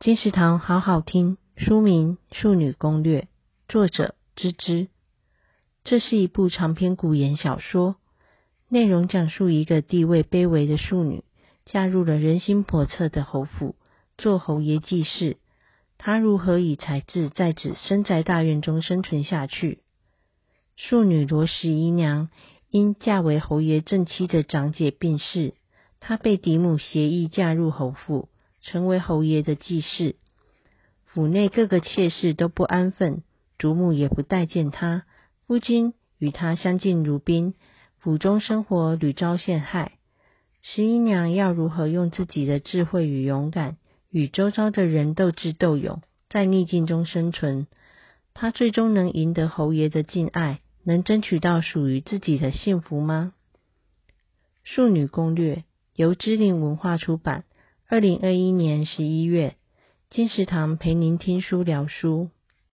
金石堂好好听，书名《庶女攻略》，作者芝芝。这是一部长篇古言小说，内容讲述一个地位卑微的庶女，嫁入了人心叵测的侯府，做侯爷记事。她如何以才智在此深宅大院中生存下去？庶女罗十姨娘因嫁为侯爷正妻的长姐病逝，她被嫡母协议嫁入侯府。成为侯爷的记事，府内各个妾室都不安分，主母也不待见他，夫君与他相敬如宾，府中生活屡遭陷害。十一娘要如何用自己的智慧与勇敢，与周遭的人斗智斗勇，在逆境中生存？她最终能赢得侯爷的敬爱，能争取到属于自己的幸福吗？《庶女攻略》由知林文化出版。二零二一年十一月，金石堂陪您听书聊书。